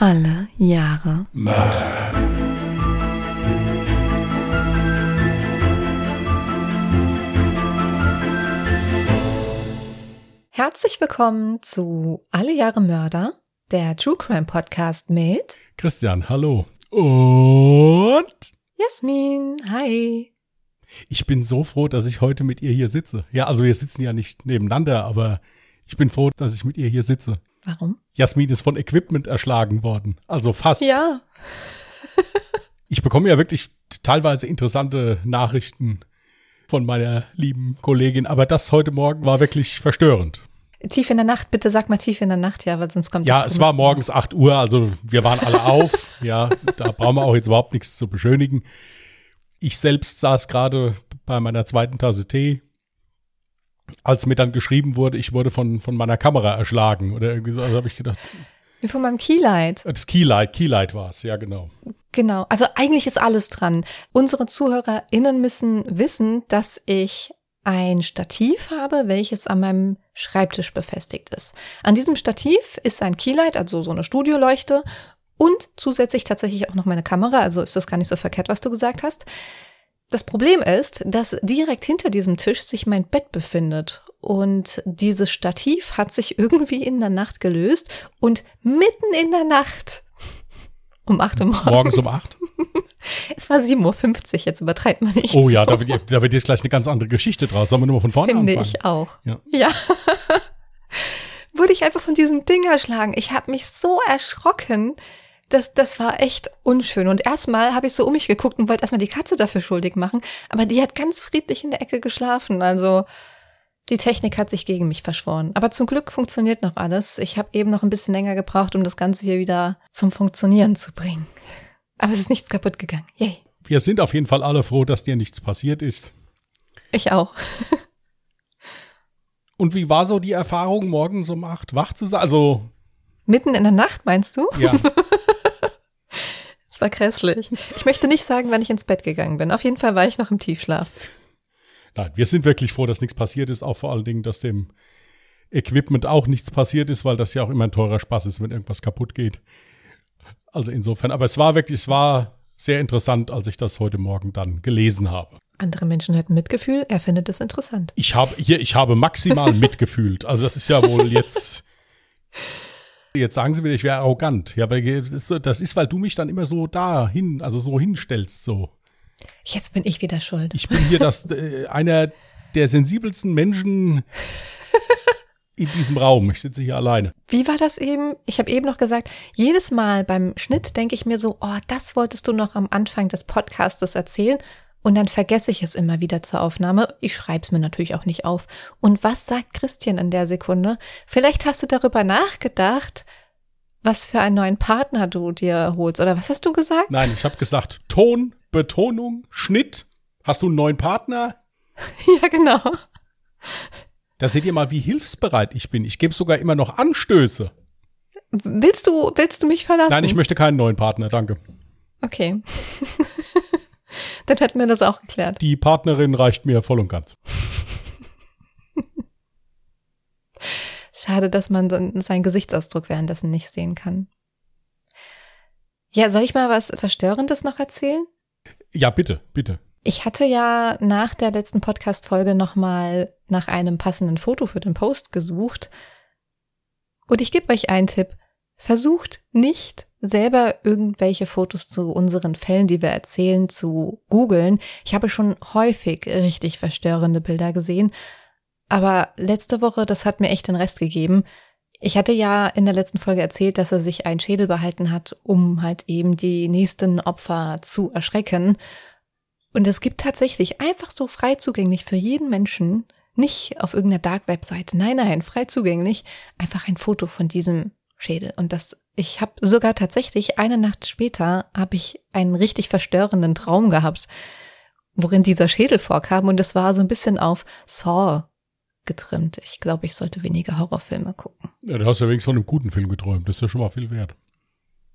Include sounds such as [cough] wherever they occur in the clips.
Alle Jahre Mörder. Herzlich willkommen zu Alle Jahre Mörder, der True Crime Podcast mit Christian, hallo. Und Jasmin. Hi. ich bin so froh, dass ich heute mit ihr hier sitze. Ja, also wir sitzen ja nicht nebeneinander, aber ich bin froh, dass ich mit ihr hier sitze. Warum? Jasmin ist von Equipment erschlagen worden. Also fast. Ja. [laughs] Ich bekomme ja wirklich teilweise interessante Nachrichten von meiner lieben Kollegin, aber das heute Morgen war wirklich verstörend. Tief in der Nacht, bitte sag mal tief in der Nacht, ja, weil sonst kommt Ja, es war morgens 8 Uhr, also wir waren alle auf. ja, da brauchen wir auch jetzt überhaupt nichts zu beschönigen. Ich selbst saß gerade bei meiner zweiten Tasse Tee, als mir dann geschrieben wurde, ich wurde von, von meiner Kamera erschlagen. Oder irgendwie so, also habe ich gedacht, von meinem Keylight. das Keylight, Keylight war es, ja genau. Genau. Also eigentlich ist alles dran. Unsere ZuhörerInnen müssen wissen, dass ich ein Stativ habe, welches an meinem Schreibtisch befestigt ist. An diesem Stativ ist ein Keylight, also so eine Studioleuchte und zusätzlich tatsächlich auch noch meine Kamera, also ist das gar nicht so verkehrt, was du gesagt hast. Das Problem ist, dass direkt hinter diesem Tisch sich mein Bett befindet. Und dieses Stativ hat sich irgendwie in der Nacht gelöst und mitten in der Nacht um 8 Uhr morgens. Morgens um 8. [laughs] Es war 7.50 Uhr, jetzt übertreibt man nicht. Oh ja, so. da wird, da wird jetzt gleich eine ganz andere Geschichte draus. Sollen wir nur mal von vorne Finde anfangen? ich auch. Ja. Ja. [laughs] Wurde ich einfach von diesem Ding erschlagen. Ich habe mich so erschrocken. Das, das war echt unschön. Und erstmal habe ich so um mich geguckt und wollte erstmal die Katze dafür schuldig machen. Aber die hat ganz friedlich in der Ecke geschlafen. Also die Technik hat sich gegen mich verschworen. Aber zum Glück funktioniert noch alles. Ich habe eben noch ein bisschen länger gebraucht, um das Ganze hier wieder zum Funktionieren zu bringen. Aber es ist nichts kaputt gegangen. Yay. Wir sind auf jeden Fall alle froh, dass dir nichts passiert ist. Ich auch. [laughs] Und wie war so die Erfahrung, morgens um 8 wach zu sein? Also, Mitten in der Nacht, meinst du? ja. [laughs] Es war grässlich. Ich möchte nicht sagen, wann ich ins Bett gegangen bin. Auf jeden Fall war ich noch im Tiefschlaf. Nein, wir sind wirklich froh, dass nichts passiert ist. Auch vor allen Dingen, dass dem Equipment auch nichts passiert ist, weil das ja auch immer ein teurer Spaß ist, wenn irgendwas kaputt geht. Also insofern, aber es war wirklich, es war sehr interessant, als ich das heute Morgen dann gelesen habe. Andere Menschen hätten Mitgefühl, er findet es interessant. Ich habe hier, ich habe maximal [laughs] mitgefühlt. Also das ist ja wohl jetzt. Jetzt sagen sie wieder, ich wäre arrogant. Ja, weil das ist, weil du mich dann immer so dahin, also so hinstellst, so. Jetzt bin ich wieder schuld. Ich bin hier das, [laughs] äh, einer der sensibelsten Menschen in diesem Raum. Ich sitze hier alleine. Wie war das eben? Ich habe eben noch gesagt, jedes Mal beim Schnitt denke ich mir so, oh, das wolltest du noch am Anfang des Podcastes erzählen. Und dann vergesse ich es immer wieder zur Aufnahme. Ich schreibe es mir natürlich auch nicht auf. Und was sagt Christian in der Sekunde? Vielleicht hast du darüber nachgedacht, was für einen neuen Partner du dir holst. Oder was hast du gesagt? Nein, ich habe gesagt, Ton, Betonung, Schnitt. Hast du einen neuen Partner? [laughs] Ja, genau. Da seht ihr mal, wie hilfsbereit ich bin. Ich gebe sogar immer noch Anstöße. Willst du, willst du mich verlassen? Nein, ich möchte keinen neuen Partner, danke. Okay. [laughs] Dann hätten wir das auch geklärt. Die Partnerin reicht mir voll und ganz. Schade, dass man seinen Gesichtsausdruck währenddessen nicht sehen kann. Ja, soll ich mal was Verstörendes noch erzählen? Ja, bitte, bitte. Ich hatte ja nach der letzten Podcast-Folge nochmal nach einem passenden Foto für den Post gesucht. Und ich gebe euch einen Tipp. Versucht nicht selber irgendwelche Fotos zu unseren Fällen, die wir erzählen, zu googeln. Ich habe schon häufig richtig verstörende Bilder gesehen. Aber letzte Woche, das hat mir echt den Rest gegeben. Ich hatte ja in der letzten Folge erzählt, dass er sich einen Schädel behalten hat, um halt eben die nächsten Opfer zu erschrecken. Und es gibt tatsächlich einfach so frei zugänglich für jeden Menschen, nicht auf irgendeiner Dark-Webseite, nein, nein, frei zugänglich, einfach ein Foto von diesem Schädel. Und das, ich habe sogar tatsächlich eine Nacht später habe ich einen richtig verstörenden Traum gehabt, worin dieser Schädel vorkam und es war so ein bisschen auf Saw getrimmt. Ich glaube, ich sollte weniger Horrorfilme gucken. Ja, du hast ja wenigstens von einem guten Film geträumt. Das ist ja schon mal viel wert.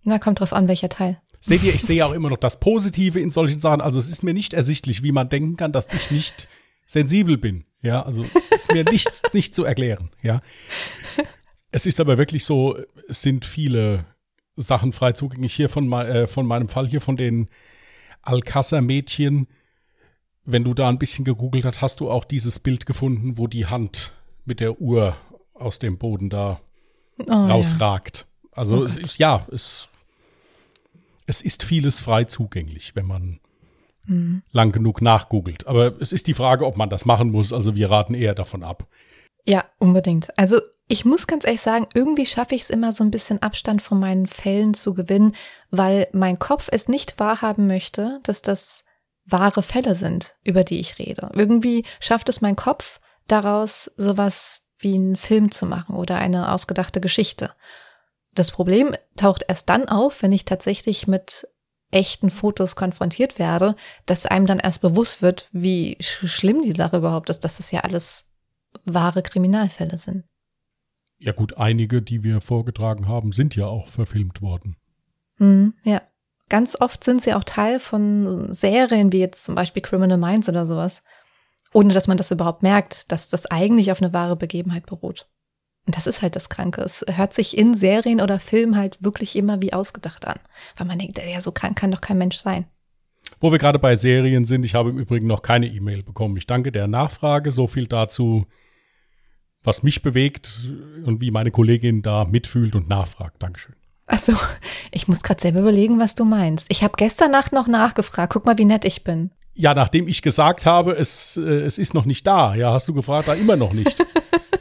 Na, kommt drauf an, welcher Teil. Seht ihr, ich sehe auch immer noch das Positive in solchen Sachen. Also es ist mir nicht ersichtlich, wie man denken kann, dass ich nicht sensibel bin. Ja, also ist mir nicht, nicht zu erklären. Ja. Es ist aber wirklich so, es sind viele Sachen frei zugänglich. Hier von, äh, von meinem Fall hier von den Alcázar-Mädchen. Wenn du da ein bisschen gegoogelt hast, hast du auch dieses Bild gefunden, wo die Hand mit der Uhr aus dem Boden da oh, rausragt. Ja. Also oh es ist, ja, es, es ist vieles frei zugänglich, wenn man mhm. lang genug nachgoogelt. Aber es ist die Frage, ob man das machen muss. Also wir raten eher davon ab. Ja, unbedingt. Also ich muss ganz ehrlich sagen, irgendwie schaffe ich es immer so ein bisschen Abstand von meinen Fällen zu gewinnen, weil mein Kopf es nicht wahrhaben möchte, dass das wahre Fälle sind, über die ich rede. Irgendwie schafft es mein Kopf, daraus sowas wie einen Film zu machen oder eine ausgedachte Geschichte. Das Problem taucht erst dann auf, wenn ich tatsächlich mit echten Fotos konfrontiert werde, dass einem dann erst bewusst wird, wie schlimm die Sache überhaupt ist, dass das ja alles wahre Kriminalfälle sind. Ja gut, einige, die wir vorgetragen haben, sind ja auch verfilmt worden. Mhm, ja. Ganz oft sind sie auch Teil von Serien wie jetzt zum Beispiel Criminal Minds oder sowas. Ohne dass man das überhaupt merkt, dass das eigentlich auf eine wahre Begebenheit beruht. Und das ist halt das Kranke. Es hört sich in Serien oder Filmen halt wirklich immer wie ausgedacht an. Weil man denkt, ja, so krank kann doch kein Mensch sein. Wo wir gerade bei Serien sind, ich habe im Übrigen noch keine E-Mail bekommen. Ich danke der Nachfrage. So viel dazu, was mich bewegt und wie meine Kollegin da mitfühlt und nachfragt. Dankeschön. Achso, ich muss gerade selber überlegen, was du meinst. Ich habe gestern Nacht noch nachgefragt. Guck mal, wie nett ich bin. Ja, nachdem ich gesagt habe, es, äh, es ist noch nicht da. Ja, hast du gefragt, da immer noch nicht. [laughs]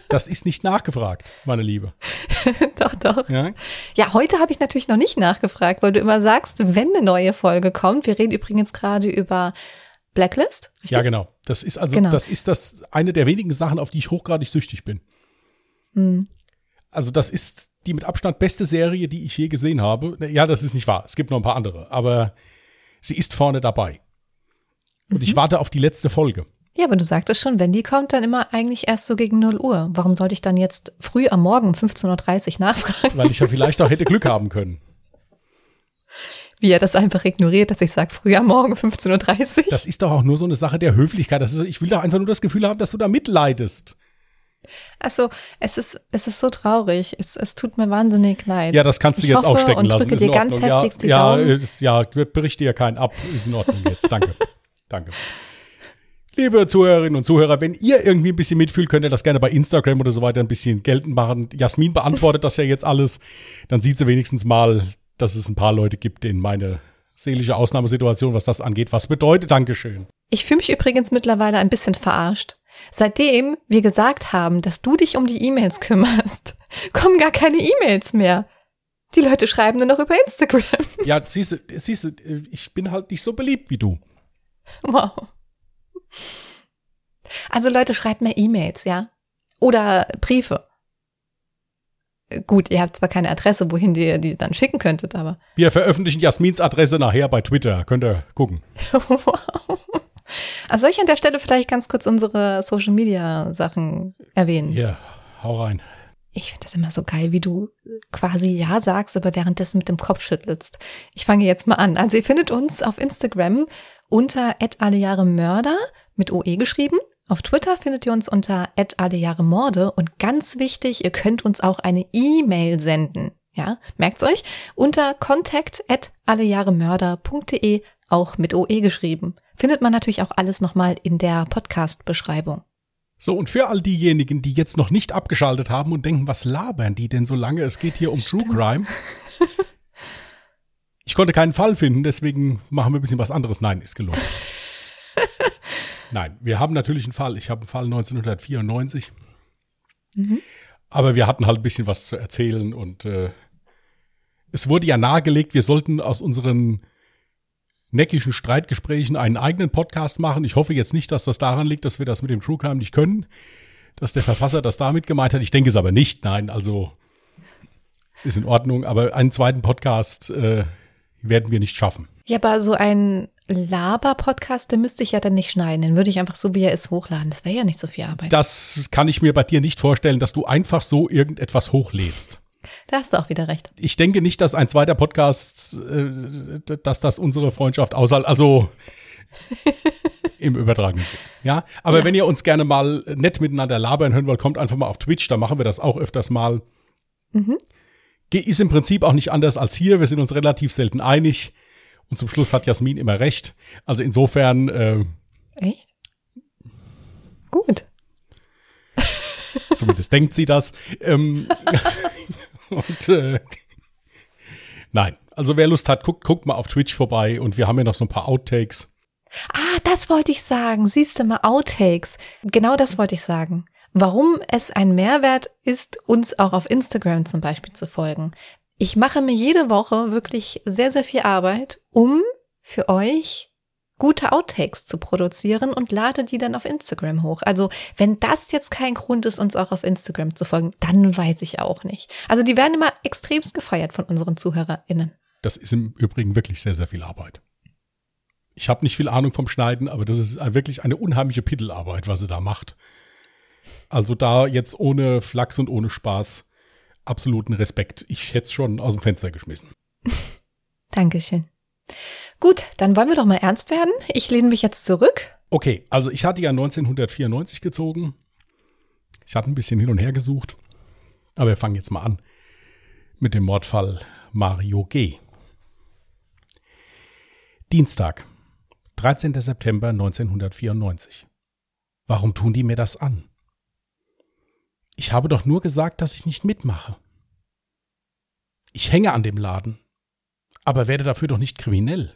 Das ist nicht nachgefragt, meine Liebe. [laughs] doch, doch. Ja, ja heute habe ich natürlich noch nicht nachgefragt, weil du immer sagst, wenn eine neue Folge kommt. Wir reden übrigens gerade über Blacklist. Richtig? Ja, genau. Das ist also, genau. das ist das eine der wenigen Sachen, auf die ich hochgradig süchtig bin. Hm. Also, das ist die mit Abstand beste Serie, die ich je gesehen habe. Ja, das ist nicht wahr. Es gibt noch ein paar andere, aber sie ist vorne dabei. Und mhm. ich warte auf die letzte Folge. Ja, aber du sagtest schon, wenn die kommt, dann immer eigentlich erst so gegen 0 Uhr. Warum sollte ich dann jetzt früh am Morgen um 15.30 Uhr nachfragen? Weil ich ja vielleicht auch hätte Glück haben können. Wie er das einfach ignoriert, dass ich sage, früh am Morgen 15.30 Uhr. Das ist doch auch nur so eine Sache der Höflichkeit. Das ist, ich will doch einfach nur das Gefühl haben, dass du da mitleidest. Also, es ist, es ist so traurig. Es, es tut mir wahnsinnig leid. Ja, das kannst du ich jetzt auch stecken lassen. Ich drücke dir ganz heftigst ja, die ja, Daumen. Ist, ja, berichte dir keinen ab. Ist in Ordnung jetzt. Danke. [laughs] Danke. Liebe Zuhörerinnen und Zuhörer, wenn ihr irgendwie ein bisschen mitfühlt, könnt ihr das gerne bei Instagram oder so weiter ein bisschen geltend machen. Jasmin beantwortet das ja jetzt alles. Dann sieht sie wenigstens mal, dass es ein paar Leute gibt, denen meine seelische Ausnahmesituation, was das angeht, was bedeutet. Dankeschön. Ich fühle mich übrigens mittlerweile ein bisschen verarscht. Seitdem wir gesagt haben, dass du dich um die E-Mails kümmerst, [laughs] kommen gar keine E-Mails mehr. Die Leute schreiben nur noch über Instagram. [laughs] Ja, siehst du, siehst du, ich bin halt nicht so beliebt wie du. Wow. Also Leute, schreibt mir E-Mails, ja? Oder Briefe. Gut, ihr habt zwar keine Adresse, wohin ihr die dann schicken könntet, aber. Wir veröffentlichen Jasmins Adresse nachher bei Twitter. Könnt ihr gucken. wow. [laughs] Also soll ich an der Stelle vielleicht ganz kurz unsere Social Media Sachen erwähnen? Ja, hau rein. Ich finde das immer so geil, wie du quasi Ja sagst, aber währenddessen mit dem Kopf schüttelst. Ich fange jetzt mal an. Also ihr findet uns auf Instagram unter Mörder mit OE geschrieben. Auf Twitter findet ihr uns unter Morde und ganz wichtig, ihr könnt uns auch eine E-Mail senden. Ja, merkt's euch? Unter contact auch mit OE geschrieben. Findet man natürlich auch alles nochmal in der Podcast-Beschreibung. So, und für all diejenigen, die jetzt noch nicht abgeschaltet haben und denken, was labern die denn so lange? Es geht hier um Stimmt. True Crime. [laughs] ich konnte keinen Fall finden, deswegen machen wir ein bisschen was anderes. Nein, ist gelungen. [laughs] Nein, wir haben natürlich einen Fall. Ich habe einen Fall 1994. Mhm. Aber wir hatten halt ein bisschen was zu erzählen und äh, es wurde ja nahegelegt, wir sollten aus unseren neckischen Streitgesprächen einen eigenen Podcast machen. Ich hoffe jetzt nicht, dass das daran liegt, dass wir das mit dem True Crime nicht können, dass der Verfasser das damit gemeint hat. Ich denke es aber nicht. Nein, also es ist in Ordnung, aber einen zweiten Podcast äh, werden wir nicht schaffen. Ja, aber so ein Laber-Podcast, den müsste ich ja dann nicht schneiden. Den würde ich einfach so, wie er ist, hochladen. Das wäre ja nicht so viel Arbeit. Das kann ich mir bei dir nicht vorstellen, dass du einfach so irgendetwas hochlädst. Da hast du auch wieder recht. Ich denke nicht, dass ein zweiter Podcast, äh, dass das unsere Freundschaft aushält. Also [laughs] im übertragenen Sinne. Ja, aber ja. wenn ihr uns gerne mal nett miteinander labern hören wollt, kommt einfach mal auf Twitch. Da machen wir das auch öfters mal. Mhm. ist im Prinzip auch nicht anders als hier. Wir sind uns relativ selten einig. Und zum Schluss hat Jasmin immer recht. Also insofern. Äh, Echt? Gut. Zumindest denkt sie das. Ähm, [laughs] und äh, nein, also wer Lust hat, guckt, guckt mal auf Twitch vorbei und wir haben ja noch so ein paar Outtakes. Ah, das wollte ich sagen. Siehst du mal, Outtakes. Genau das wollte ich sagen. Warum es ein Mehrwert ist, uns auch auf Instagram zum Beispiel zu folgen. Ich mache mir jede Woche wirklich sehr, sehr viel Arbeit, um für euch gute Outtakes zu produzieren und lade die dann auf Instagram hoch. Also wenn das jetzt kein Grund ist, uns auch auf Instagram zu folgen, dann weiß ich auch nicht. Also die werden immer extremst gefeiert von unseren ZuhörerInnen. Das ist im Übrigen wirklich sehr, sehr viel Arbeit. Ich habe nicht viel Ahnung vom Schneiden, aber das ist wirklich eine unheimliche Pittelarbeit, was sie da macht. Also da jetzt ohne Flachs und ohne Spaß absoluten Respekt. Ich hätte es schon aus dem Fenster geschmissen. [laughs] Dankeschön. Gut, dann wollen wir doch mal ernst werden. Ich lehne mich jetzt zurück. Okay, also ich hatte ja 1994 gezogen. Ich hatte ein bisschen hin und her gesucht. Aber wir fangen jetzt mal an mit dem Mordfall Mario G. Dienstag, 13. September 1994. Warum tun die mir das an? Ich habe doch nur gesagt, dass ich nicht mitmache. Ich hänge an dem Laden, aber werde dafür doch nicht kriminell.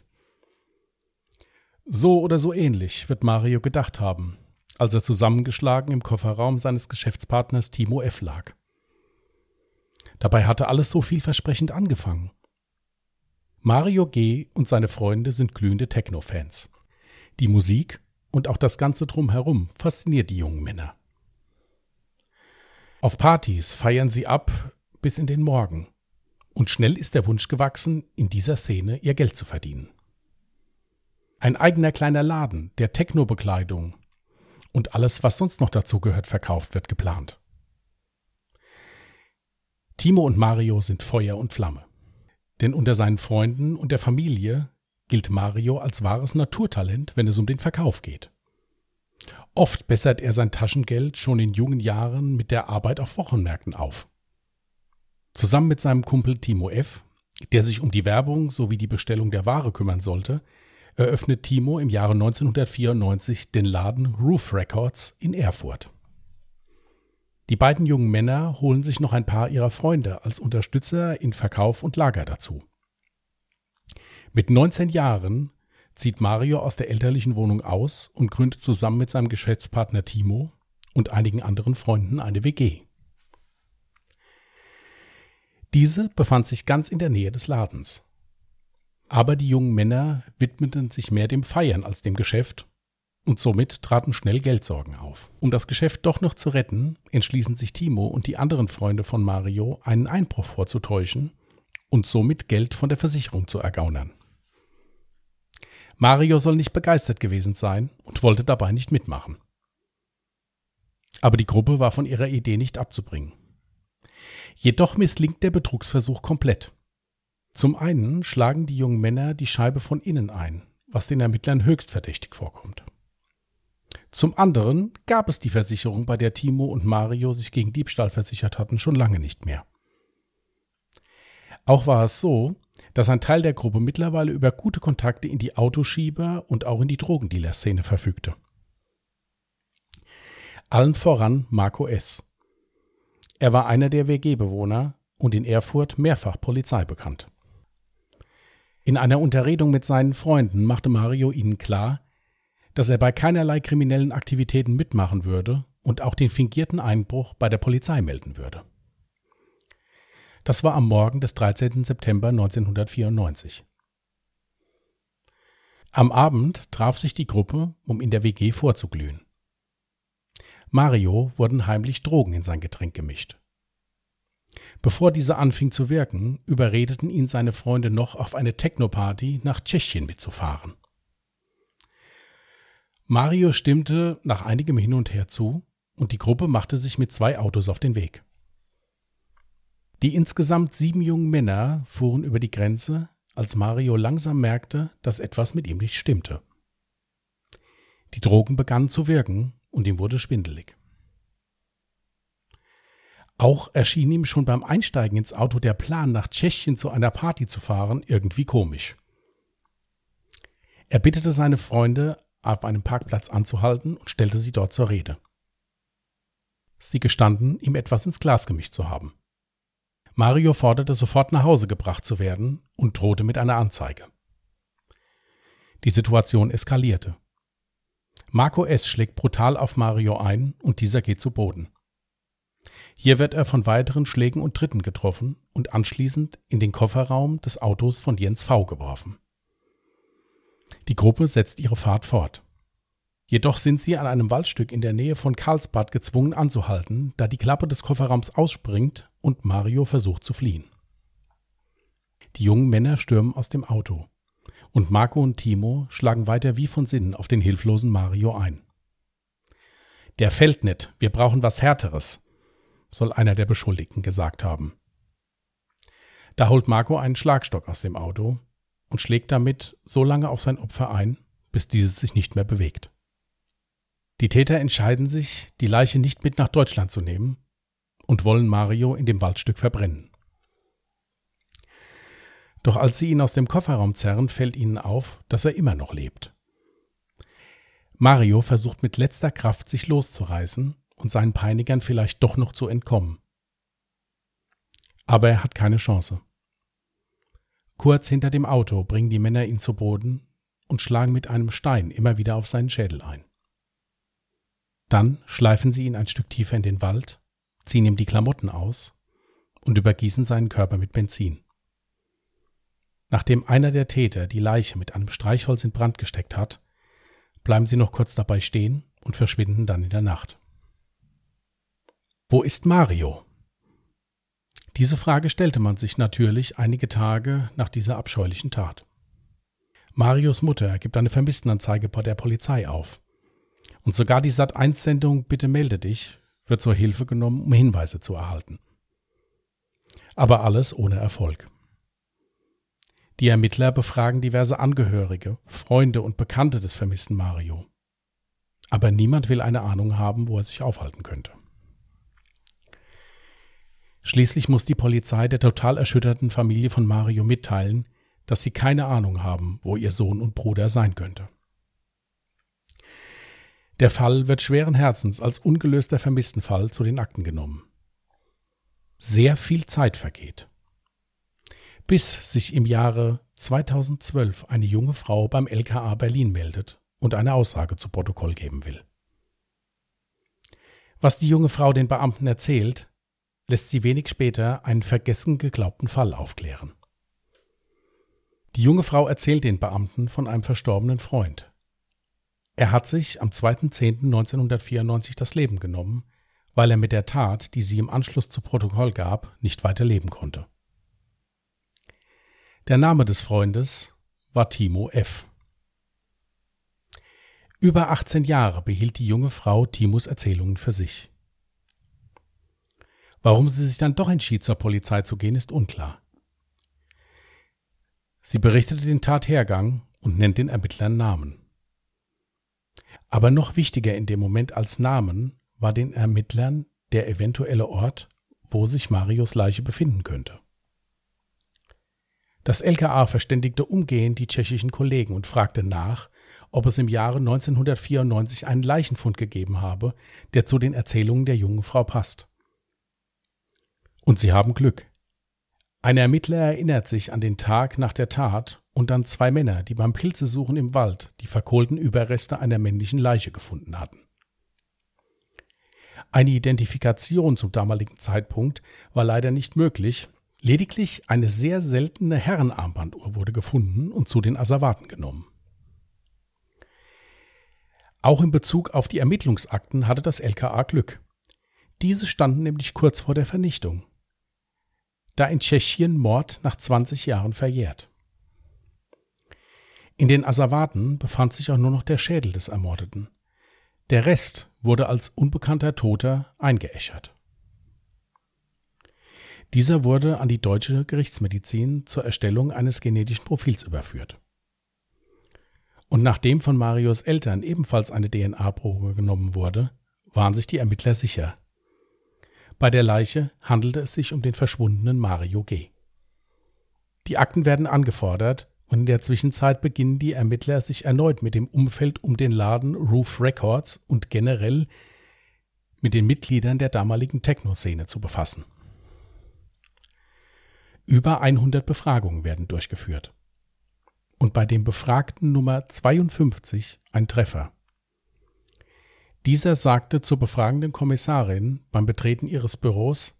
So oder so ähnlich wird Mario gedacht haben, als er zusammengeschlagen im Kofferraum seines Geschäftspartners Timo F. lag. Dabei hatte alles so vielversprechend angefangen. Mario G. und seine Freunde sind glühende Techno-Fans. Die Musik und auch das Ganze drumherum fasziniert die jungen Männer. Auf Partys feiern sie ab bis in den Morgen. Und schnell ist der Wunsch gewachsen, in dieser Szene ihr Geld zu verdienen. Ein eigener kleiner Laden, der Techno-Bekleidung und alles, was sonst noch dazu gehört, verkauft wird, geplant. Timo und Mario sind Feuer und Flamme. Denn unter seinen Freunden und der Familie gilt Mario als wahres Naturtalent, wenn es um den Verkauf geht. Oft bessert er sein Taschengeld schon in jungen Jahren mit der Arbeit auf Wochenmärkten auf. Zusammen mit seinem Kumpel Timo F., der sich um die Werbung sowie die Bestellung der Ware kümmern sollte, eröffnet Timo im Jahre 1994 den Laden Roof Records in Erfurt. Die beiden jungen Männer holen sich noch ein paar ihrer Freunde als Unterstützer in Verkauf und Lager dazu. Mit 19 Jahren zieht Mario aus der elterlichen Wohnung aus und gründet zusammen mit seinem Geschäftspartner Timo und einigen anderen Freunden eine WG. Diese befand sich ganz in der Nähe des Ladens. Aber die jungen Männer widmeten sich mehr dem Feiern als dem Geschäft und somit traten schnell Geldsorgen auf. Um das Geschäft doch noch zu retten, entschließen sich Timo und die anderen Freunde von Mario, einen Einbruch vorzutäuschen und somit Geld von der Versicherung zu ergaunern. Mario soll nicht begeistert gewesen sein und wollte dabei nicht mitmachen. Aber die Gruppe war von ihrer Idee nicht abzubringen. Jedoch misslingt der Betrugsversuch komplett. Zum einen schlagen die jungen Männer die Scheibe von innen ein, was den Ermittlern höchst verdächtig vorkommt. Zum anderen gab es die Versicherung, bei der Timo und Mario sich gegen Diebstahl versichert hatten, schon lange nicht mehr. Auch war es so, dass ein Teil der Gruppe mittlerweile über gute Kontakte in die Autoschieber und auch in die Drogendealer-Szene verfügte. Allen voran Marco S. Er war einer der WG-Bewohner und in Erfurt mehrfach Polizei bekannt. In einer Unterredung mit seinen Freunden machte Mario ihnen klar, dass er bei keinerlei kriminellen Aktivitäten mitmachen würde und auch den fingierten Einbruch bei der Polizei melden würde. Das war am Morgen des 13. September 1994. Am Abend traf sich die Gruppe, um in der WG vorzuglühen. Mario wurden heimlich Drogen in sein Getränk gemischt. Bevor dieser anfing zu wirken, überredeten ihn seine Freunde noch auf eine Technoparty nach Tschechien mitzufahren. Mario stimmte nach einigem Hin und Her zu und die Gruppe machte sich mit zwei Autos auf den Weg. Die insgesamt sieben jungen Männer fuhren über die Grenze, als Mario langsam merkte, dass etwas mit ihm nicht stimmte. Die Drogen begannen zu wirken und ihm wurde schwindelig. Auch erschien ihm schon beim Einsteigen ins Auto der Plan, nach Tschechien zu einer Party zu fahren, irgendwie komisch. Er bittete seine Freunde, auf einem Parkplatz anzuhalten und stellte sie dort zur Rede. Sie gestanden, ihm etwas ins Glas gemischt zu haben. Mario forderte sofort nach Hause gebracht zu werden und drohte mit einer Anzeige. Die Situation eskalierte. Marco S. schlägt brutal auf Mario ein und dieser geht zu Boden. Hier wird er von weiteren Schlägen und Tritten getroffen und anschließend in den Kofferraum des Autos von Jens V. geworfen. Die Gruppe setzt ihre Fahrt fort. Jedoch sind sie an einem Waldstück in der Nähe von Karlsbad gezwungen anzuhalten, da die Klappe des Kofferraums ausspringt und Mario versucht zu fliehen. Die jungen Männer stürmen aus dem Auto und Marco und Timo schlagen weiter wie von Sinnen auf den hilflosen Mario ein. Der fällt nicht, wir brauchen was Härteres, soll einer der Beschuldigten gesagt haben. Da holt Marco einen Schlagstock aus dem Auto und schlägt damit so lange auf sein Opfer ein, bis dieses sich nicht mehr bewegt. Die Täter entscheiden sich, die Leiche nicht mit nach Deutschland zu nehmen und wollen Mario in dem Waldstück verbrennen. Doch als sie ihn aus dem Kofferraum zerren, fällt ihnen auf, dass er immer noch lebt. Mario versucht mit letzter Kraft, sich loszureißen und seinen Peinigern vielleicht doch noch zu entkommen. Aber er hat keine Chance. Kurz hinter dem Auto bringen die Männer ihn zu Boden und schlagen mit einem Stein immer wieder auf seinen Schädel ein. Dann schleifen sie ihn ein Stück tiefer in den Wald, ziehen ihm die Klamotten aus und übergießen seinen Körper mit Benzin. Nachdem einer der Täter die Leiche mit einem Streichholz in Brand gesteckt hat, bleiben sie noch kurz dabei stehen und verschwinden dann in der Nacht. Wo ist Mario? Diese Frage stellte man sich natürlich einige Tage nach dieser abscheulichen Tat. Marios Mutter gibt eine Vermisstenanzeige bei der Polizei auf. Und sogar die Sat1-Sendung Bitte melde dich wird zur Hilfe genommen, um Hinweise zu erhalten. Aber alles ohne Erfolg. Die Ermittler befragen diverse Angehörige, Freunde und Bekannte des vermissten Mario. Aber niemand will eine Ahnung haben, wo er sich aufhalten könnte. Schließlich muss die Polizei der total erschütterten Familie von Mario mitteilen, dass sie keine Ahnung haben, wo ihr Sohn und Bruder sein könnte. Der Fall wird schweren Herzens als ungelöster Vermisstenfall zu den Akten genommen. Sehr viel Zeit vergeht. Bis sich im Jahre 2012 eine junge Frau beim LKA Berlin meldet und eine Aussage zu Protokoll geben will. Was die junge Frau den Beamten erzählt, lässt sie wenig später einen vergessen geglaubten Fall aufklären. Die junge Frau erzählt den Beamten von einem verstorbenen Freund. Er hat sich am 2.10.1994 das Leben genommen, weil er mit der Tat, die sie im Anschluss zu Protokoll gab, nicht weiter leben konnte. Der Name des Freundes war Timo F. Über 18 Jahre behielt die junge Frau Timos Erzählungen für sich. Warum sie sich dann doch entschied, zur Polizei zu gehen, ist unklar. Sie berichtete den Tathergang und nennt den Ermittlern Namen. Aber noch wichtiger in dem Moment als Namen war den Ermittlern der eventuelle Ort, wo sich Marios Leiche befinden könnte. Das LKA verständigte umgehend die tschechischen Kollegen und fragte nach, ob es im Jahre 1994 einen Leichenfund gegeben habe, der zu den Erzählungen der jungen Frau passt. Und sie haben Glück. Ein Ermittler erinnert sich an den Tag nach der Tat und an zwei Männer, die beim Pilzesuchen im Wald die verkohlten Überreste einer männlichen Leiche gefunden hatten. Eine Identifikation zum damaligen Zeitpunkt war leider nicht möglich, lediglich eine sehr seltene Herrenarmbanduhr wurde gefunden und zu den Asservaten genommen. Auch in Bezug auf die Ermittlungsakten hatte das LKA Glück. Diese standen nämlich kurz vor der Vernichtung da in Tschechien Mord nach 20 Jahren verjährt. In den Asservaten befand sich auch nur noch der Schädel des Ermordeten. Der Rest wurde als unbekannter Toter eingeäschert. Dieser wurde an die deutsche Gerichtsmedizin zur Erstellung eines genetischen Profils überführt. Und nachdem von Marios Eltern ebenfalls eine DNA-Probe genommen wurde, waren sich die Ermittler sicher. Bei der Leiche handelte es sich um den verschwundenen Mario G. Die Akten werden angefordert und in der Zwischenzeit beginnen die Ermittler sich erneut mit dem Umfeld um den Laden Roof Records und generell mit den Mitgliedern der damaligen Techno-Szene zu befassen. Über 100 Befragungen werden durchgeführt. Und bei dem Befragten Nummer 52 ein Treffer. Dieser sagte zur befragenden Kommissarin beim Betreten ihres Büros,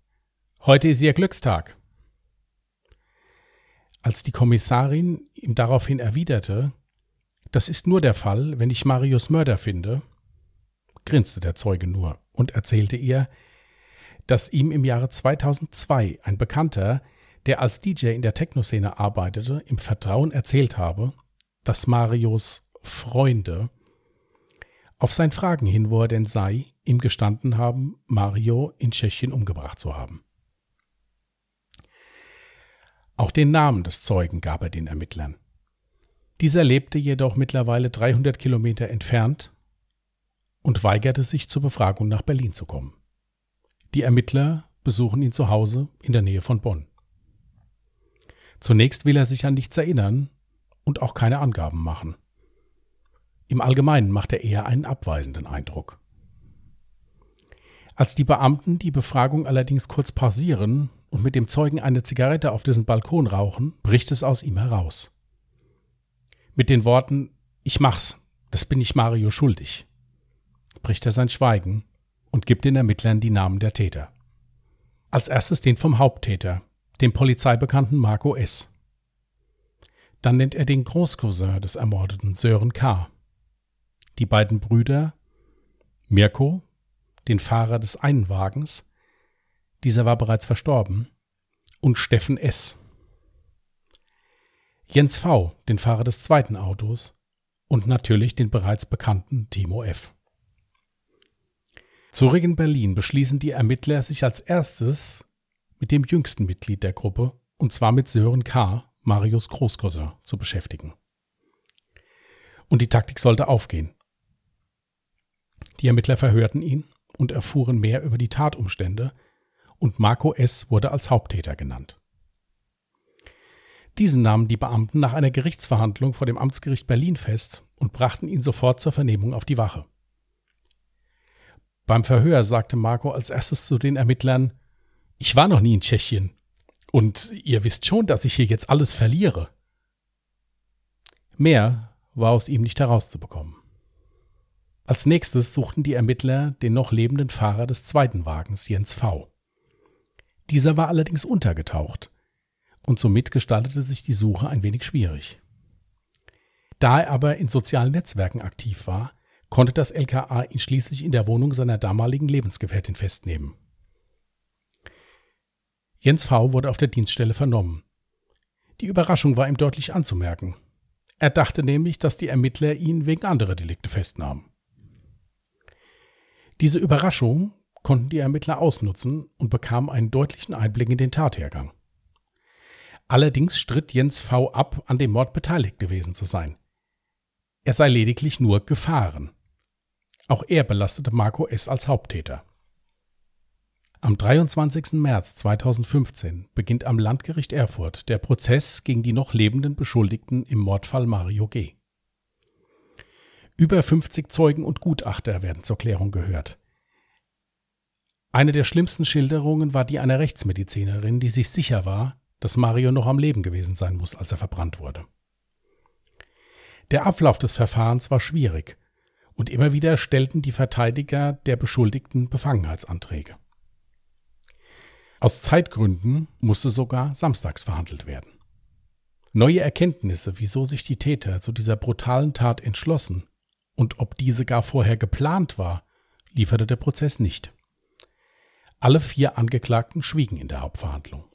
Heute ist Ihr Glückstag. Als die Kommissarin ihm daraufhin erwiderte, das ist nur der Fall, wenn ich Marius Mörder finde, grinste der Zeuge nur und erzählte ihr, dass ihm im Jahre 2002 ein Bekannter, der als DJ in der Techno-Szene arbeitete, im Vertrauen erzählt habe, dass Marios Freunde auf sein Fragen hin, wo er denn sei, ihm gestanden haben, Mario in Tschechien umgebracht zu haben. Auch den Namen des Zeugen gab er den Ermittlern. Dieser lebte jedoch mittlerweile 300 Kilometer entfernt und weigerte sich zur Befragung nach Berlin zu kommen. Die Ermittler besuchen ihn zu Hause in der Nähe von Bonn. Zunächst will er sich an nichts erinnern und auch keine Angaben machen. Im Allgemeinen macht er eher einen abweisenden Eindruck. Als die Beamten die Befragung allerdings kurz pausieren und mit dem Zeugen eine Zigarette auf dessen Balkon rauchen, bricht es aus ihm heraus. Mit den Worten Ich mach's, das bin ich Mario schuldig, bricht er sein Schweigen und gibt den Ermittlern die Namen der Täter. Als erstes den vom Haupttäter, dem Polizeibekannten Marco S. Dann nennt er den Großcousin des ermordeten Sören K. Die beiden Brüder Mirko, den Fahrer des einen Wagens dieser war bereits verstorben, und Steffen S. Jens V., den Fahrer des zweiten Autos, und natürlich den bereits bekannten Timo F. Zurück in Berlin beschließen die Ermittler, sich als erstes mit dem jüngsten Mitglied der Gruppe, und zwar mit Sören K., Marius Großcousin, zu beschäftigen. Und die Taktik sollte aufgehen. Die Ermittler verhörten ihn und erfuhren mehr über die Tatumstände, und Marco S. wurde als Haupttäter genannt. Diesen nahmen die Beamten nach einer Gerichtsverhandlung vor dem Amtsgericht Berlin fest und brachten ihn sofort zur Vernehmung auf die Wache. Beim Verhör sagte Marco als erstes zu den Ermittlern Ich war noch nie in Tschechien, und ihr wisst schon, dass ich hier jetzt alles verliere. Mehr war aus ihm nicht herauszubekommen. Als nächstes suchten die Ermittler den noch lebenden Fahrer des zweiten Wagens, Jens V. Dieser war allerdings untergetaucht, und somit gestaltete sich die Suche ein wenig schwierig. Da er aber in sozialen Netzwerken aktiv war, konnte das LKA ihn schließlich in der Wohnung seiner damaligen Lebensgefährtin festnehmen. Jens V. wurde auf der Dienststelle vernommen. Die Überraschung war ihm deutlich anzumerken. Er dachte nämlich, dass die Ermittler ihn wegen anderer Delikte festnahmen. Diese Überraschung konnten die Ermittler ausnutzen und bekamen einen deutlichen Einblick in den Tathergang. Allerdings stritt Jens V. ab, an dem Mord beteiligt gewesen zu sein. Er sei lediglich nur gefahren. Auch er belastete Marco S. als Haupttäter. Am 23. März 2015 beginnt am Landgericht Erfurt der Prozess gegen die noch lebenden Beschuldigten im Mordfall Mario G. Über 50 Zeugen und Gutachter werden zur Klärung gehört. Eine der schlimmsten Schilderungen war die einer Rechtsmedizinerin, die sich sicher war, dass Mario noch am Leben gewesen sein muss, als er verbrannt wurde. Der Ablauf des Verfahrens war schwierig und immer wieder stellten die Verteidiger der Beschuldigten Befangenheitsanträge. Aus Zeitgründen musste sogar samstags verhandelt werden. Neue Erkenntnisse, wieso sich die Täter zu dieser brutalen Tat entschlossen und ob diese gar vorher geplant war, lieferte der Prozess nicht. Alle vier Angeklagten schwiegen in der Hauptverhandlung.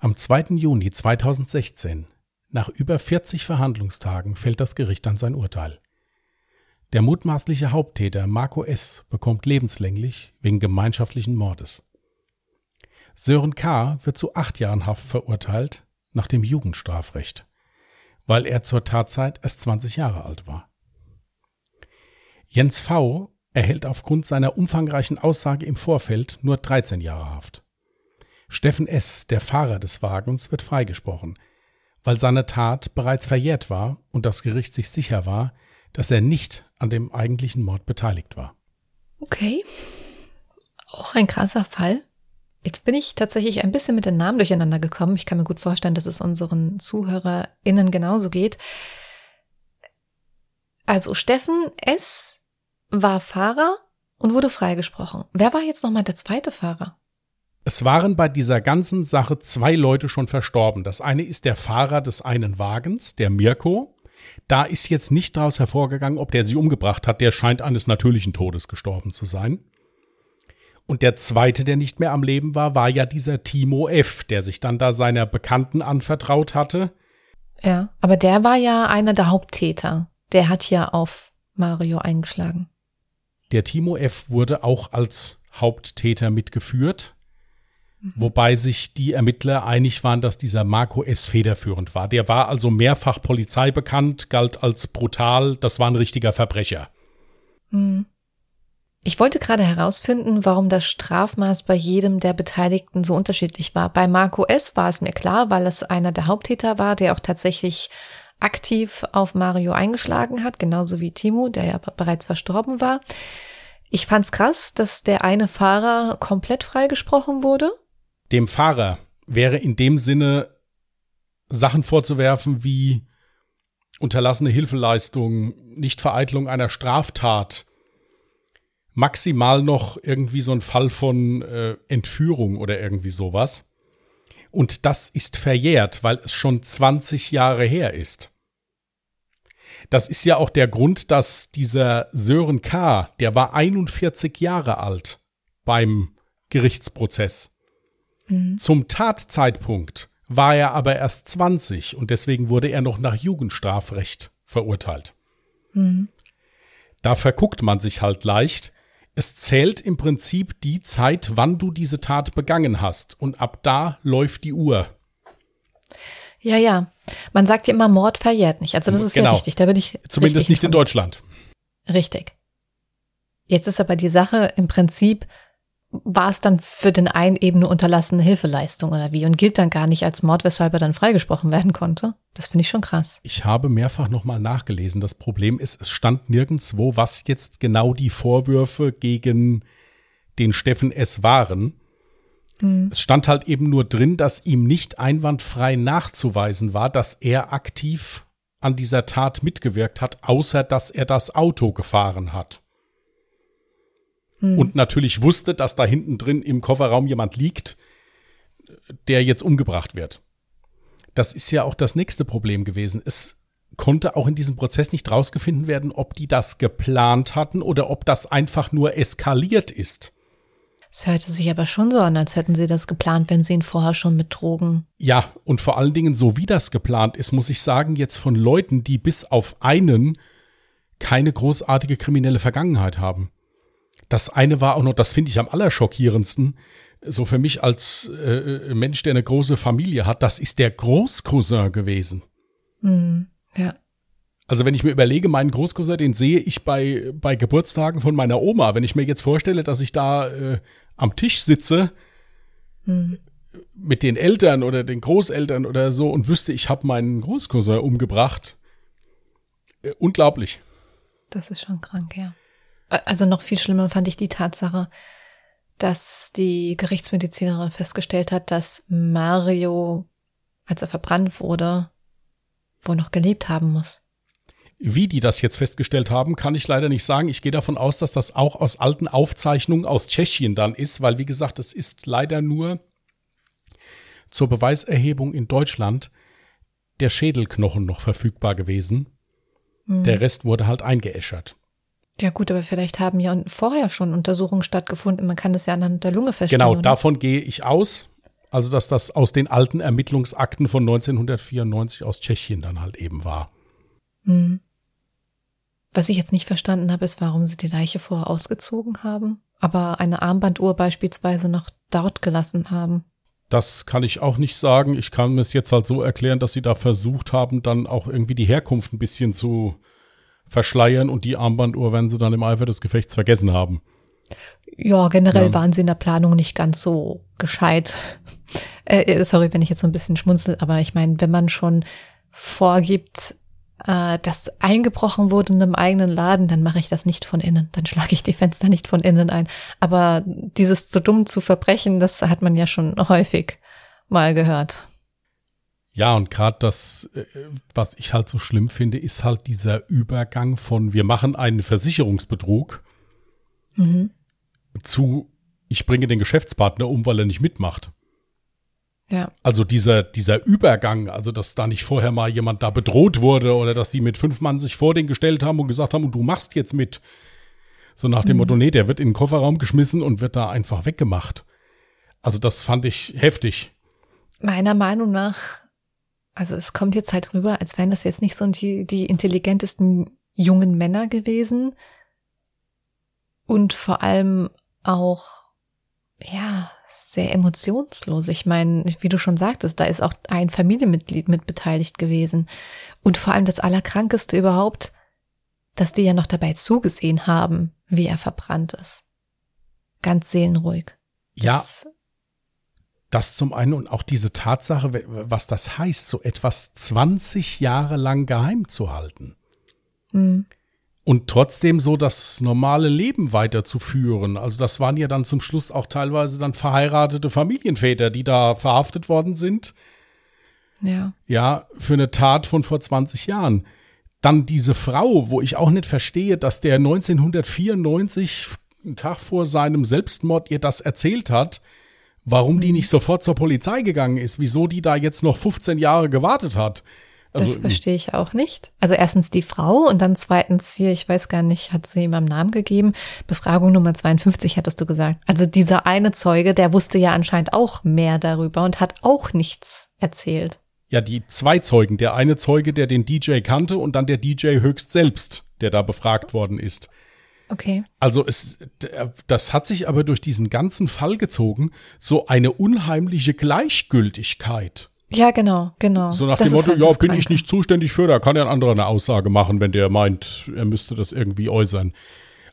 Am 2. Juni 2016, nach über 40 Verhandlungstagen, fällt das Gericht dann sein Urteil. Der mutmaßliche Haupttäter Marco S. bekommt lebenslänglich wegen gemeinschaftlichen Mordes. Sören K. wird zu acht Jahren Haft verurteilt nach dem Jugendstrafrecht, weil er zur Tatzeit erst 20 Jahre alt war. Jens V erhält aufgrund seiner umfangreichen Aussage im Vorfeld nur 13 Jahre Haft. Steffen S., der Fahrer des Wagens, wird freigesprochen, weil seine Tat bereits verjährt war und das Gericht sich sicher war, dass er nicht an dem eigentlichen Mord beteiligt war. Okay. Auch ein krasser Fall. Jetzt bin ich tatsächlich ein bisschen mit den Namen durcheinander gekommen. Ich kann mir gut vorstellen, dass es unseren ZuhörerInnen genauso geht. Also Steffen S. war Fahrer und wurde freigesprochen. Wer war jetzt nochmal der zweite Fahrer? Es waren bei dieser ganzen Sache zwei Leute schon verstorben. Das eine ist der Fahrer des einen Wagens, der Mirko. Da ist jetzt nicht daraus hervorgegangen, ob der sie umgebracht hat. Der scheint eines natürlichen Todes gestorben zu sein. Und der zweite, der nicht mehr am Leben war, war ja dieser Timo F., der sich dann da seiner Bekannten anvertraut hatte. Ja, aber der war ja einer der Haupttäter. Der hat ja auf Mario eingeschlagen. Der Timo F. wurde auch als Haupttäter mitgeführt, mhm. wobei sich die Ermittler einig waren, dass dieser Marco S. federführend war. Der war also mehrfach Polizei bekannt, galt als brutal, das war ein richtiger Verbrecher. Mhm. Ich wollte gerade herausfinden, warum das Strafmaß bei jedem der Beteiligten so unterschiedlich war. Bei Marco S. war es mir klar, weil es einer der Haupttäter war, der auch tatsächlich aktiv auf Mario eingeschlagen hat, genauso wie Timo, der ja bereits verstorben war. Ich fand's krass, dass der eine Fahrer komplett freigesprochen wurde. Dem Fahrer wäre in dem Sinne Sachen vorzuwerfen wie unterlassene Hilfeleistung, Nichtvereitelung einer Straftat, maximal noch irgendwie so ein Fall von äh, Entführung oder irgendwie sowas. Und das ist verjährt, weil es schon 20 Jahre her ist. Das ist ja auch der Grund, dass dieser Sören K., der war 41 Jahre alt beim Gerichtsprozess. Mhm. Zum Tatzeitpunkt war er aber erst 20 und deswegen wurde er noch nach Jugendstrafrecht verurteilt. Mhm. Da verguckt man sich halt leicht, es zählt im Prinzip die Zeit, wann du diese Tat begangen hast. Und ab da läuft die Uhr. Ja, ja. Man sagt ja immer, Mord verjährt nicht. Also das ist genau. ja richtig. Da bin ich. Zumindest nicht in Deutschland. Richtig. Jetzt ist aber die Sache im Prinzip, war es dann für den einen eben eine unterlassene Hilfeleistung oder wie und gilt dann gar nicht als Mord, weshalb er dann freigesprochen werden konnte. Das finde ich schon krass. Ich habe mehrfach nochmal nachgelesen. Das Problem ist, es stand nirgendwo, was jetzt genau die Vorwürfe gegen den Steffen S. waren. Mhm. Es stand halt eben nur drin, dass ihm nicht einwandfrei nachzuweisen war, dass er aktiv an dieser Tat mitgewirkt hat, außer dass er das Auto gefahren hat hm. und natürlich wusste, dass da hinten drin im Kofferraum jemand liegt, der jetzt umgebracht wird. Das ist ja auch das nächste Problem gewesen. Es konnte auch in diesem Prozess nicht rausgefunden werden, ob die das geplant hatten oder ob das einfach nur eskaliert ist. Es hörte sich aber schon so an, als hätten sie das geplant, wenn sie ihn vorher schon mit Drogen. Ja, und vor allen Dingen, so wie das geplant ist, muss ich sagen, jetzt von Leuten, die bis auf einen keine großartige kriminelle Vergangenheit haben. Das eine war auch noch, das finde ich am allerschockierendsten, so für mich als äh, Mensch, der eine große Familie hat, das ist der Großcousin gewesen. Mhm, ja. Also wenn ich mir überlege, meinen Großcousin, den sehe ich bei, bei Geburtstagen von meiner Oma. Wenn ich mir jetzt vorstelle, dass ich da äh, am Tisch sitze mhm. mit den Eltern oder den Großeltern oder so und wüsste, ich habe meinen Großcousin umgebracht. Äh, unglaublich. Das ist schon krank, ja. Also noch viel schlimmer fand ich die Tatsache, dass die Gerichtsmedizinerin festgestellt hat, dass Mario, als er verbrannt wurde, wohl noch gelebt haben muss. Wie die das jetzt festgestellt haben, kann ich leider nicht sagen. Ich gehe davon aus, dass das auch aus alten Aufzeichnungen aus Tschechien dann ist, weil wie gesagt, es ist leider nur zur Beweiserhebung in Deutschland der Schädelknochen noch verfügbar gewesen. Mhm. Der Rest wurde halt eingeäschert. Ja gut, aber vielleicht haben ja vorher schon Untersuchungen stattgefunden. Man kann das ja anhand der Lunge feststellen. Genau, oder? davon gehe ich aus. Also, dass das aus den alten Ermittlungsakten von 1994 aus Tschechien dann halt eben war. Hm. Was ich jetzt nicht verstanden habe, ist, warum sie die Leiche vorher ausgezogen haben, aber eine Armbanduhr beispielsweise noch dort gelassen haben. Das kann ich auch nicht sagen. Ich kann es jetzt halt so erklären, dass sie da versucht haben, dann auch irgendwie die Herkunft ein bisschen zu verschleiern und die Armbanduhr werden sie dann im Eifer des Gefechts vergessen haben. Ja, generell ja. waren sie in der Planung nicht ganz so gescheit. Äh, äh, sorry, wenn ich jetzt so ein bisschen schmunzel, aber ich meine, wenn man schon vorgibt, äh, dass eingebrochen wurde in einem eigenen Laden, dann mache ich das nicht von innen. Dann schlage ich die Fenster nicht von innen ein. Aber dieses zu dumm zu verbrechen, das hat man ja schon häufig mal gehört. Ja, und gerade das, äh, was ich halt so schlimm finde, ist halt dieser Übergang von wir machen einen Versicherungsbetrug mhm. zu ich bringe den Geschäftspartner um, weil er nicht mitmacht. Ja. Also dieser, dieser Übergang, also dass da nicht vorher mal jemand da bedroht wurde oder dass die mit fünf Mann sich vor den gestellt haben und gesagt haben, und du machst jetzt mit. So nach dem mhm. Motto, nee, der wird in den Kofferraum geschmissen und wird da einfach weggemacht. Also das fand ich heftig. Meiner Meinung nach, also es kommt jetzt halt rüber, als wären das jetzt nicht so die, die intelligentesten jungen Männer gewesen. Und vor allem auch, ja, sehr emotionslos. Ich meine, wie du schon sagtest, da ist auch ein Familienmitglied mit beteiligt gewesen. Und vor allem das Allerkrankeste überhaupt, dass die ja noch dabei zugesehen haben, wie er verbrannt ist. Ganz seelenruhig. Ja. Das zum einen und auch diese Tatsache, was das heißt, so etwas 20 Jahre lang geheim zu halten. Mhm und trotzdem so das normale Leben weiterzuführen. Also das waren ja dann zum Schluss auch teilweise dann verheiratete Familienväter, die da verhaftet worden sind. Ja. Ja, für eine Tat von vor 20 Jahren. Dann diese Frau, wo ich auch nicht verstehe, dass der 1994, einen Tag vor seinem Selbstmord, ihr das erzählt hat, warum die nicht sofort zur Polizei gegangen ist, wieso die da jetzt noch 15 Jahre gewartet hat. Also, das verstehe ich auch nicht. Also erstens die Frau und dann zweitens hier, ich weiß gar nicht, hat sie am Namen gegeben. Befragung Nummer 52 hattest du gesagt. Also dieser eine Zeuge, der wusste ja anscheinend auch mehr darüber und hat auch nichts erzählt. Ja, die zwei Zeugen. Der eine Zeuge, der den DJ kannte und dann der DJ höchst selbst, der da befragt worden ist. Okay. Also es, das hat sich aber durch diesen ganzen Fall gezogen, so eine unheimliche Gleichgültigkeit. Ja, genau, genau. So nach das dem Motto, halt ja, bin Kranke. ich nicht zuständig für, da kann ja ein anderer eine Aussage machen, wenn der meint, er müsste das irgendwie äußern.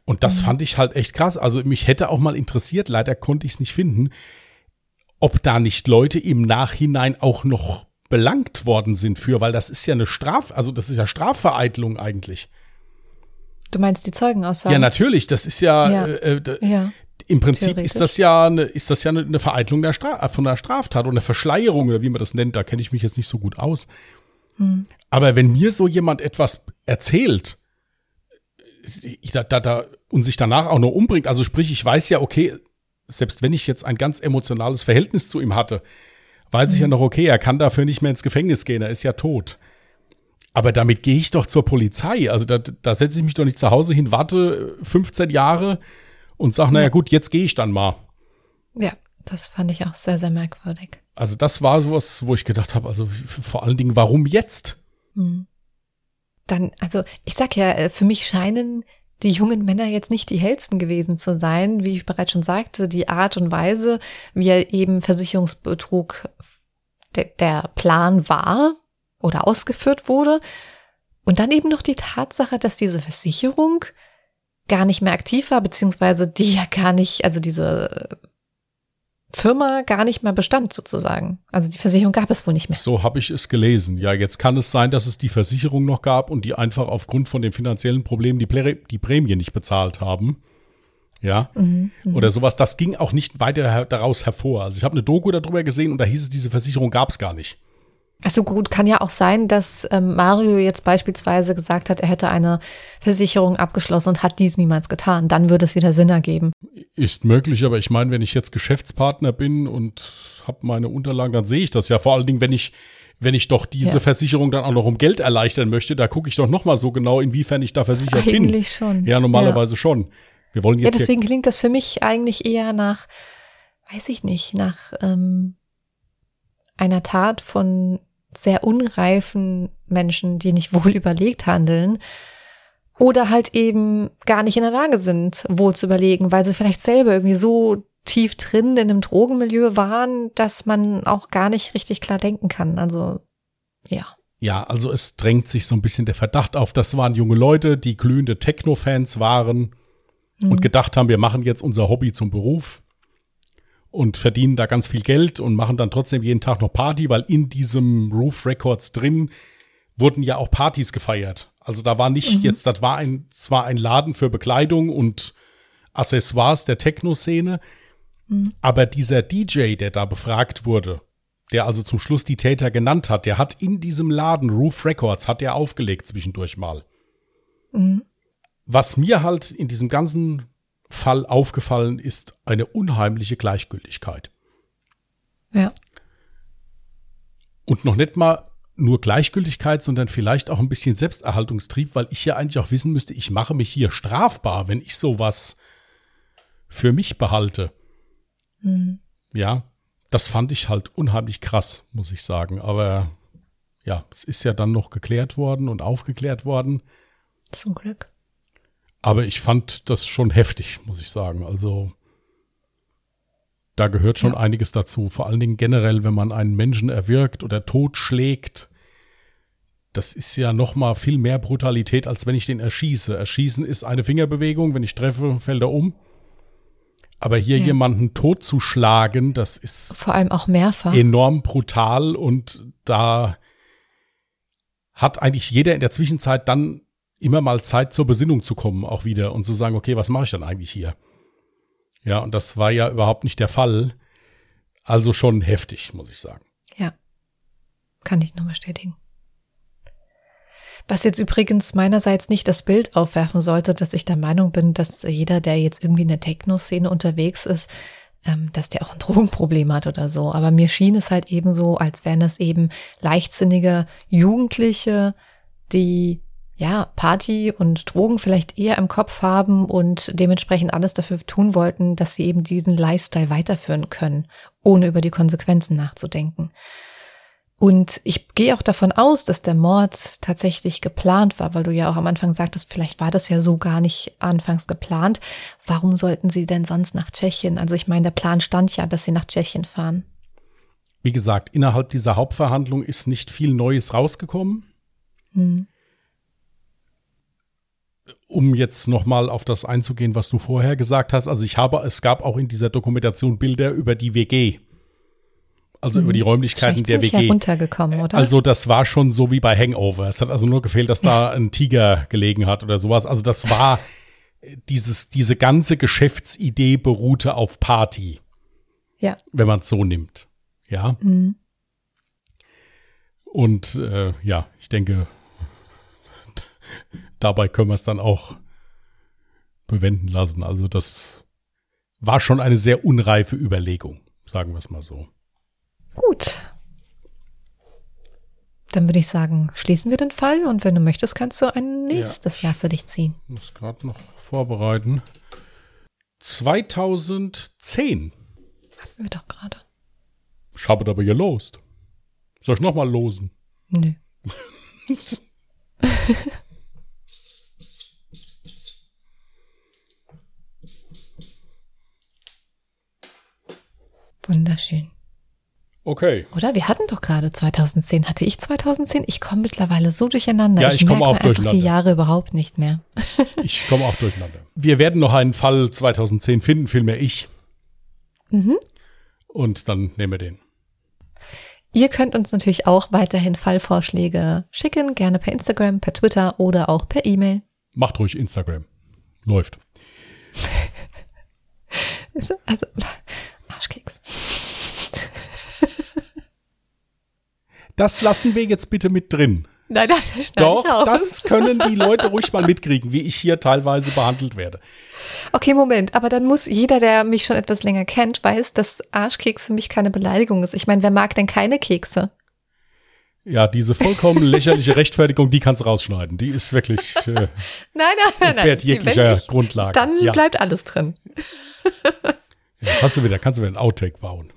Und das mhm. fand ich halt echt krass. Also mich hätte auch mal interessiert, leider konnte ich es nicht finden, ob da nicht Leute im Nachhinein auch noch belangt worden sind für, weil das ist ja eine Straf, also das ist ja Strafvereitelung eigentlich. Du meinst die Zeugenaussagen? Ja, natürlich. Das ist ja, ja. Äh, äh ja. Im Prinzip ist das ja eine, ist das ja eine Vereitelung der Stra von der Straftat oder eine Verschleierung oder wie man das nennt. Da kenne ich mich jetzt nicht so gut aus. Hm. Aber wenn mir so jemand etwas erzählt, da, da, da, und sich danach auch noch umbringt, also sprich, ich weiß ja, okay, selbst wenn ich jetzt ein ganz emotionales Verhältnis zu ihm hatte, weiß hm. ich ja hm. noch, okay, er kann dafür nicht mehr ins Gefängnis gehen, er ist ja tot. Aber damit gehe ich doch zur Polizei. Also da, da setze ich mich doch nicht zu Hause hin, warte 15 Jahre, und sag, naja, gut, jetzt gehe ich dann mal. Ja, das fand ich auch sehr, sehr merkwürdig. Also das war sowas, wo ich gedacht habe, also vor allen Dingen, warum jetzt? Hm. Dann, also ich sag ja, äh, für mich scheinen die jungen Männer jetzt nicht die hellsten gewesen zu sein, wie ich bereits schon sagte, die Art und Weise, wie er eben Versicherungsbetrug der, der Plan war oder ausgeführt wurde. Und dann eben noch die Tatsache, dass diese Versicherung gar nicht mehr aktiv war, beziehungsweise die ja gar nicht, also diese Firma gar nicht mehr bestand sozusagen. Also die Versicherung gab es wohl nicht mehr. So habe ich es gelesen. Ja, jetzt kann es sein, dass es die Versicherung noch gab und die einfach aufgrund von den finanziellen Problemen die, Prä die Prämie nicht bezahlt haben. Ja, mhm, mhm, oder sowas. Das ging auch nicht weiter daraus hervor. Also ich habe eine Doku darüber gesehen und da hieß es, diese Versicherung gab es gar nicht. Achso, gut, kann ja auch sein, dass ähm, Mario jetzt beispielsweise gesagt hat, er hätte eine Versicherung abgeschlossen und hat dies niemals getan. Dann würde es wieder Sinn ergeben. Ist möglich, aber ich meine, wenn ich jetzt Geschäftspartner bin und habe meine Unterlagen, dann sehe ich das ja. Vor allen Dingen, wenn ich wenn ich doch diese ja. Versicherung dann auch noch um Geld erleichtern möchte, da gucke ich doch noch mal so genau, inwiefern ich da versichert eigentlich bin. Eigentlich schon. Ja, normalerweise ja. schon. Wir wollen jetzt ja, deswegen klingt das für mich eigentlich eher nach, weiß ich nicht, nach ähm, einer Tat von sehr unreifen Menschen, die nicht wohl [laughs] überlegt handeln oder halt eben gar nicht in der Lage sind, wohl zu überlegen, weil sie vielleicht selber irgendwie so tief drin in einem Drogenmilieu waren, dass man auch gar nicht richtig klar denken kann. Also ja. Ja, also es drängt sich so ein bisschen der Verdacht auf, das waren junge Leute, die glühende Techno-Fans waren mhm. und gedacht haben, wir machen jetzt unser Hobby zum Beruf und verdienen da ganz viel Geld und machen dann trotzdem jeden Tag noch Party, weil in diesem Roof Records drin wurden ja auch Partys gefeiert. Also da war nicht mhm. jetzt, das war ein, zwar ein Laden für Bekleidung und Accessoires der Techno-Szene, mhm. aber dieser DJ, der da befragt wurde, der also zum Schluss die Täter genannt hat, der hat in diesem Laden Roof Records, hat er aufgelegt zwischendurch mal. Mhm. Was mir halt in diesem ganzen Fall aufgefallen ist eine unheimliche Gleichgültigkeit. Ja. Und noch nicht mal nur Gleichgültigkeit, sondern vielleicht auch ein bisschen Selbsterhaltungstrieb, weil ich ja eigentlich auch wissen müsste, ich mache mich hier strafbar, wenn ich sowas für mich behalte. Mhm. Ja, das fand ich halt unheimlich krass, muss ich sagen. Aber ja, es ist ja dann noch geklärt worden und aufgeklärt worden. Zum Glück. Aber ich fand das schon heftig, muss ich sagen. Also da gehört schon ja. einiges dazu. Vor allen Dingen generell, wenn man einen Menschen erwirkt oder totschlägt. Das ist ja noch mal viel mehr Brutalität, als wenn ich den erschieße. Erschießen ist eine Fingerbewegung. Wenn ich treffe, fällt er um. Aber hier ja. jemanden totzuschlagen, das ist vor allem auch mehrfach enorm brutal und da hat eigentlich jeder in der Zwischenzeit dann immer mal Zeit zur Besinnung zu kommen, auch wieder und zu sagen, okay, was mache ich dann eigentlich hier? Ja, und das war ja überhaupt nicht der Fall. Also schon heftig, muss ich sagen. Ja, kann ich nur bestätigen. Was jetzt übrigens meinerseits nicht das Bild aufwerfen sollte, dass ich der Meinung bin, dass jeder, der jetzt irgendwie in der Techno-Szene unterwegs ist, ähm, dass der auch ein [laughs] Drogenproblem hat oder so. Aber mir schien es halt eben so, als wären es eben leichtsinnige Jugendliche, die ja, Party und Drogen vielleicht eher im Kopf haben und dementsprechend alles dafür tun wollten, dass sie eben diesen Lifestyle weiterführen können, ohne über die Konsequenzen nachzudenken. Und ich gehe auch davon aus, dass der Mord tatsächlich geplant war, weil du ja auch am Anfang sagtest, vielleicht war das ja so gar nicht anfangs geplant. Warum sollten sie denn sonst nach Tschechien? Also ich meine, der Plan stand ja, dass sie nach Tschechien fahren. Wie gesagt, innerhalb dieser Hauptverhandlung ist nicht viel Neues rausgekommen. Hm um jetzt nochmal auf das einzugehen, was du vorher gesagt hast, also ich habe, es gab auch in dieser Dokumentation Bilder über die WG. Also mhm. über die mhm. Räumlichkeiten der WG. Heruntergekommen, oder? Also das war schon so wie bei Hangover. Es hat also nur gefehlt, dass da ein Tiger gelegen hat oder sowas. Also das war dieses, diese ganze Geschäftsidee beruhte auf Party. Ja. Wenn man es so nimmt. Ja. Mhm. Und äh, ja, ich denke, dabei können wir es dann auch bewenden lassen. Also das war schon eine sehr unreife Überlegung, sagen wir es mal so. Gut. Dann würde ich sagen, schließen wir den Fall und wenn du möchtest, kannst du ein nächstes ja. Jahr für dich ziehen. Ich muss gerade noch vorbereiten. 2010. Hatten wir doch gerade. Ich habe aber gelost. Soll ich nochmal losen? Nö. [laughs] Wunderschön. Okay. Oder? Wir hatten doch gerade 2010. Hatte ich 2010? Ich komme mittlerweile so durcheinander. Ja, ich, ich komme auch durcheinander. die Jahre überhaupt nicht mehr. [laughs] ich komme auch durcheinander. Wir werden noch einen Fall 2010 finden, vielmehr ich. Mhm. Und dann nehmen wir den. Ihr könnt uns natürlich auch weiterhin Fallvorschläge schicken, gerne per Instagram, per Twitter oder auch per E-Mail. Macht ruhig Instagram. Läuft. [laughs] also, Arschkeks. Das lassen wir jetzt bitte mit drin. Nein, nein, das Doch, das können die Leute ruhig mal mitkriegen, wie ich hier teilweise behandelt werde. Okay, Moment, aber dann muss jeder, der mich schon etwas länger kennt, weiß, dass Arschkeks für mich keine Beleidigung ist. Ich meine, wer mag denn keine Kekse? Ja, diese vollkommen lächerliche Rechtfertigung, die kannst du rausschneiden. Die ist wirklich äh, [laughs] nein, nein, nein, nein. jeglicher ich, Grundlage. Dann ja. bleibt alles drin. [laughs] ja, hast du wieder, kannst du wieder ein Outtake bauen.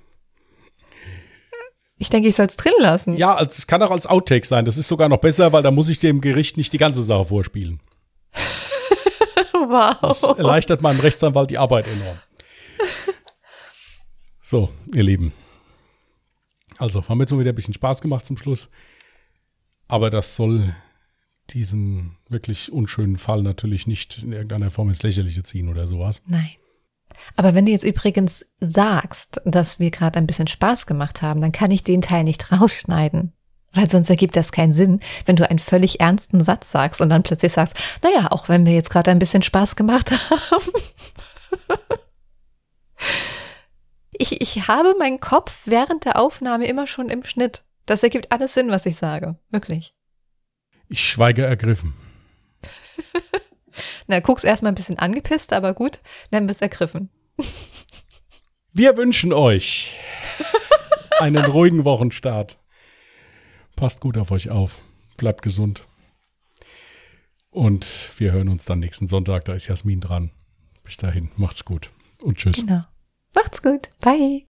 Ich denke, ich soll es drin lassen. Ja, es kann auch als Outtake sein. Das ist sogar noch besser, weil da muss ich dem Gericht nicht die ganze Sache vorspielen. [laughs] wow. Das erleichtert meinem Rechtsanwalt die Arbeit enorm. So, ihr Lieben. Also, haben wir jetzt mal wieder ein bisschen Spaß gemacht zum Schluss. Aber das soll diesen wirklich unschönen Fall natürlich nicht in irgendeiner Form ins Lächerliche ziehen oder sowas. Nein. Aber wenn du jetzt übrigens sagst, dass wir gerade ein bisschen Spaß gemacht haben, dann kann ich den Teil nicht [laughs] rausschneiden. Weil sonst ergibt das keinen Sinn, wenn du einen völlig ernsten Satz sagst und dann plötzlich sagst, naja, auch wenn wir jetzt gerade ein bisschen Spaß gemacht [laughs] haben. ich, ich habe meinen Kopf während der Aufnahme immer schon im Schnitt. Das ergibt alles Sinn, was ich sage. Wirklich. Ich schweige ergriffen. [laughs] Na, guck's erstmal ein bisschen angepisst, aber gut, dann bist ergriffen. Wir wünschen euch [laughs] einen ruhigen Wochenstart. Passt gut auf euch auf. Bleibt gesund. Und wir hören uns dann nächsten Sonntag. Da ist Jasmin dran. Bis dahin, macht's gut und tschüss. Genau. Macht's gut. Bye.